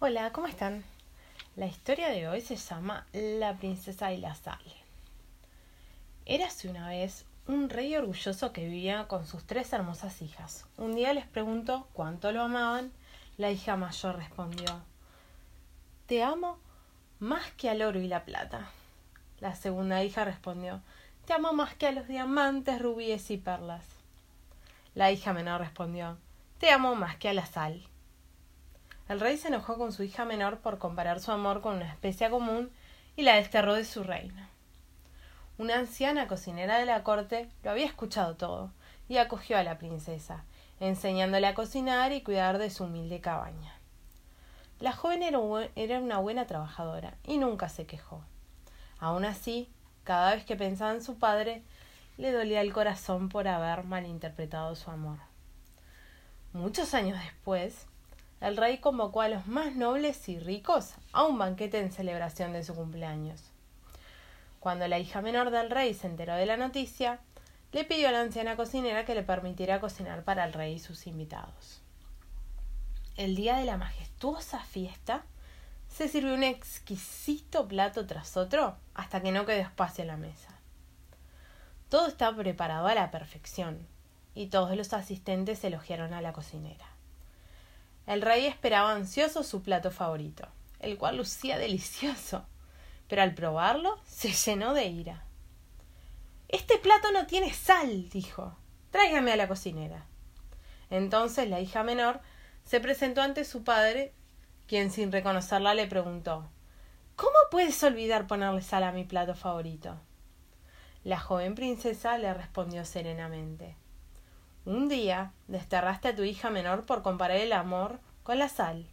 Hola, ¿cómo están? La historia de hoy se llama La princesa y la sal. Érase una vez un rey orgulloso que vivía con sus tres hermosas hijas. Un día les preguntó cuánto lo amaban. La hija mayor respondió Te amo más que al oro y la plata. La segunda hija respondió Te amo más que a los diamantes, rubíes y perlas. La hija menor respondió Te amo más que a la sal. El rey se enojó con su hija menor por comparar su amor con una especia común y la desterró de su reino. Una anciana cocinera de la corte lo había escuchado todo y acogió a la princesa, enseñándole a cocinar y cuidar de su humilde cabaña. La joven era una buena trabajadora y nunca se quejó. Aun así, cada vez que pensaba en su padre, le dolía el corazón por haber malinterpretado su amor. Muchos años después, el rey convocó a los más nobles y ricos a un banquete en celebración de su cumpleaños. Cuando la hija menor del rey se enteró de la noticia, le pidió a la anciana cocinera que le permitiera cocinar para el rey y sus invitados. El día de la majestuosa fiesta, se sirvió un exquisito plato tras otro hasta que no quedó espacio en la mesa. Todo estaba preparado a la perfección, y todos los asistentes elogiaron a la cocinera. El rey esperaba ansioso su plato favorito, el cual lucía delicioso, pero al probarlo se llenó de ira. Este plato no tiene sal, dijo. Tráigame a la cocinera. Entonces la hija menor se presentó ante su padre, quien sin reconocerla le preguntó ¿Cómo puedes olvidar ponerle sal a mi plato favorito? La joven princesa le respondió serenamente un día desterraste a tu hija menor por comparar el amor con la sal.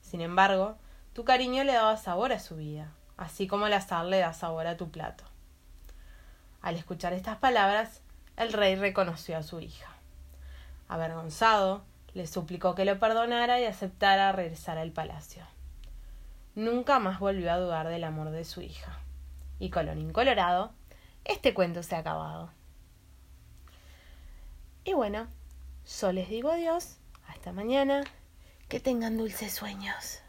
Sin embargo, tu cariño le daba sabor a su vida, así como la sal le da sabor a tu plato. Al escuchar estas palabras, el rey reconoció a su hija. Avergonzado, le suplicó que lo perdonara y aceptara regresar al palacio. Nunca más volvió a dudar del amor de su hija. Y colorín colorado, este cuento se ha acabado. Y bueno, yo les digo adiós, hasta mañana, que tengan dulces sueños.